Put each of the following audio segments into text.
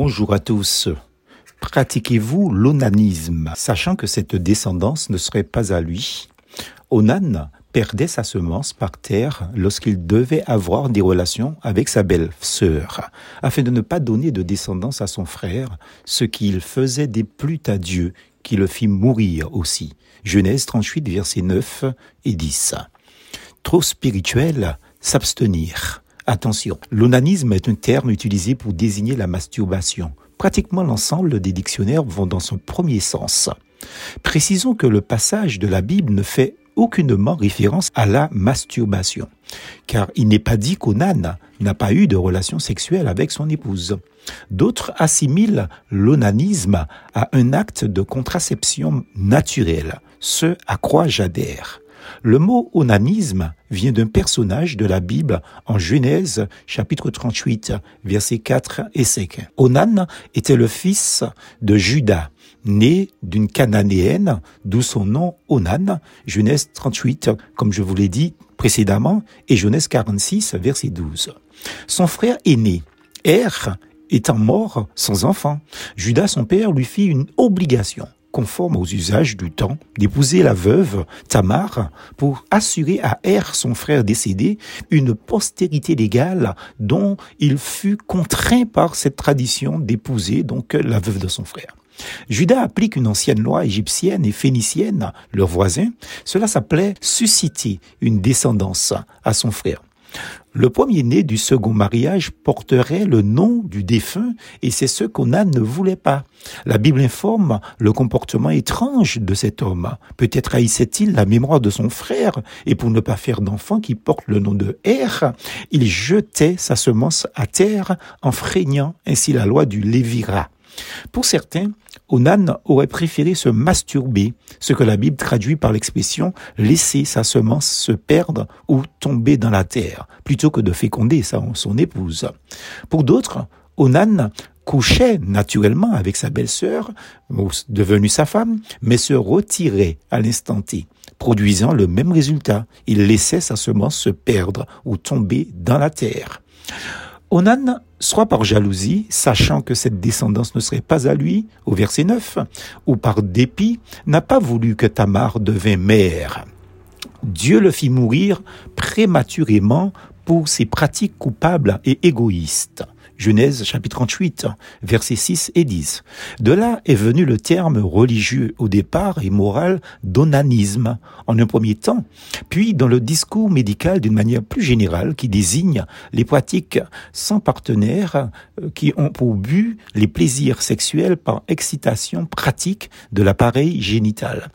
Bonjour à tous. Pratiquez-vous l'onanisme, sachant que cette descendance ne serait pas à lui? Onan perdait sa semence par terre lorsqu'il devait avoir des relations avec sa belle-sœur, afin de ne pas donner de descendance à son frère, ce qu'il faisait déplut à Dieu, qui le fit mourir aussi. Genèse 38, versets 9 et 10. Trop spirituel, s'abstenir. Attention, l'onanisme est un terme utilisé pour désigner la masturbation. Pratiquement l'ensemble des dictionnaires vont dans son premier sens. Précisons que le passage de la Bible ne fait aucunement référence à la masturbation, car il n'est pas dit qu'Onan n'a pas eu de relation sexuelle avec son épouse. D'autres assimilent l'onanisme à un acte de contraception naturelle, ce à quoi j'adhère. Le mot onanisme vient d'un personnage de la Bible en Genèse chapitre 38 versets 4 et 5. Onan était le fils de Judas, né d'une cananéenne, d'où son nom Onan, Genèse 38 comme je vous l'ai dit précédemment et Genèse 46 verset 12. Son frère aîné, Er, étant mort sans enfant, Judas son père lui fit une obligation conforme aux usages du temps, d'épouser la veuve Tamar pour assurer à Er, son frère décédé, une postérité légale dont il fut contraint par cette tradition d'épouser donc la veuve de son frère. Judas applique une ancienne loi égyptienne et phénicienne, leur voisin. Cela s'appelait susciter une descendance à son frère. Le premier-né du second mariage porterait le nom du défunt et c'est ce qu'Onan ne voulait pas. La Bible informe le comportement étrange de cet homme. Peut-être haïssait-il la mémoire de son frère et pour ne pas faire d'enfant qui porte le nom de Er, il jetait sa semence à terre en freignant ainsi la loi du Lévira. Pour certains, Onan aurait préféré se masturber, ce que la Bible traduit par l'expression laisser sa semence se perdre ou tomber dans la terre, plutôt que de féconder son épouse. Pour d'autres, Onan couchait naturellement avec sa belle-sœur, devenue sa femme, mais se retirait à l'instant T, produisant le même résultat. Il laissait sa semence se perdre ou tomber dans la terre. Onan, soit par jalousie, sachant que cette descendance ne serait pas à lui, au verset 9, ou par dépit, n'a pas voulu que Tamar devint mère. Dieu le fit mourir prématurément pour ses pratiques coupables et égoïstes. Genèse chapitre 38, versets 6 et 10. De là est venu le terme religieux au départ et moral d'onanisme en un premier temps, puis dans le discours médical d'une manière plus générale qui désigne les pratiques sans partenaire euh, qui ont pour but les plaisirs sexuels par excitation pratique de l'appareil génital.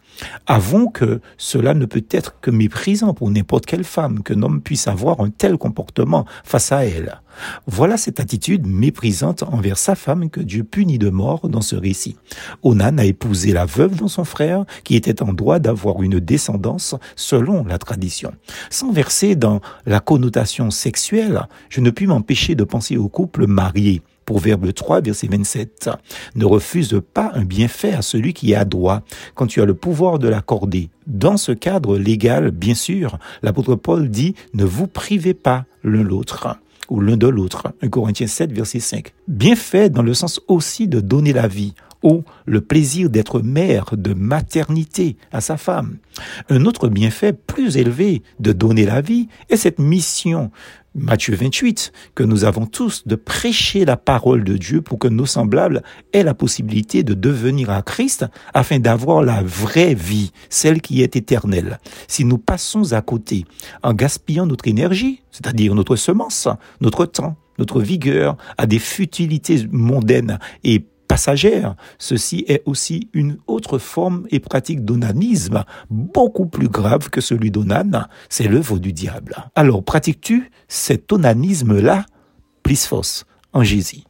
Avons que cela ne peut être que méprisant pour n'importe quelle femme qu'un homme puisse avoir un tel comportement face à elle. Voilà cette attitude méprisante envers sa femme que Dieu punit de mort dans ce récit. Onan a épousé la veuve de son frère, qui était en droit d'avoir une descendance selon la tradition. Sans verser dans la connotation sexuelle, je ne puis m'empêcher de penser au couple marié. Proverbe 3, verset 27. Ne refuse pas un bienfait à celui qui a droit quand tu as le pouvoir de l'accorder. Dans ce cadre légal, bien sûr, l'apôtre Paul dit ne vous privez pas l'un l'autre ou l'un de l'autre. 1 Corinthiens 7, verset 5. Bien fait dans le sens aussi de donner la vie ou le plaisir d'être mère, de maternité à sa femme. Un autre bienfait plus élevé de donner la vie est cette mission Matthieu 28, que nous avons tous de prêcher la parole de Dieu pour que nos semblables aient la possibilité de devenir à Christ afin d'avoir la vraie vie, celle qui est éternelle. Si nous passons à côté en gaspillant notre énergie, c'est-à-dire notre semence, notre temps, notre vigueur à des futilités mondaines et passagère. Ceci est aussi une autre forme et pratique d'onanisme, beaucoup plus grave que celui d'onan, c'est l'œuvre du diable. Alors pratiques-tu cet onanisme-là, plus force, en Jésus